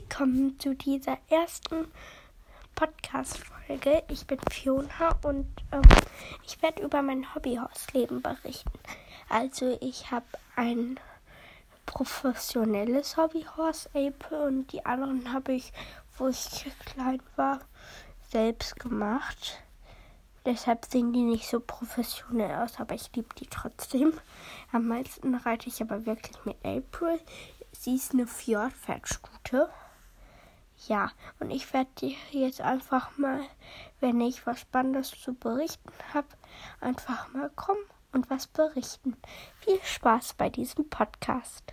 willkommen zu dieser ersten Podcast-Folge. Ich bin Fiona und ähm, ich werde über mein Hobbyhausleben berichten. Also, ich habe ein professionelles Hobbyhorse Ape und die anderen habe ich, wo ich klein war, selbst gemacht. Deshalb sehen die nicht so professionell aus, aber ich liebe die trotzdem. Am meisten reite ich aber wirklich mit April. Sie ist eine Fjordpferdstute. Ja, und ich werde dir jetzt einfach mal, wenn ich was Spannendes zu berichten habe, einfach mal kommen und was berichten. Viel Spaß bei diesem Podcast.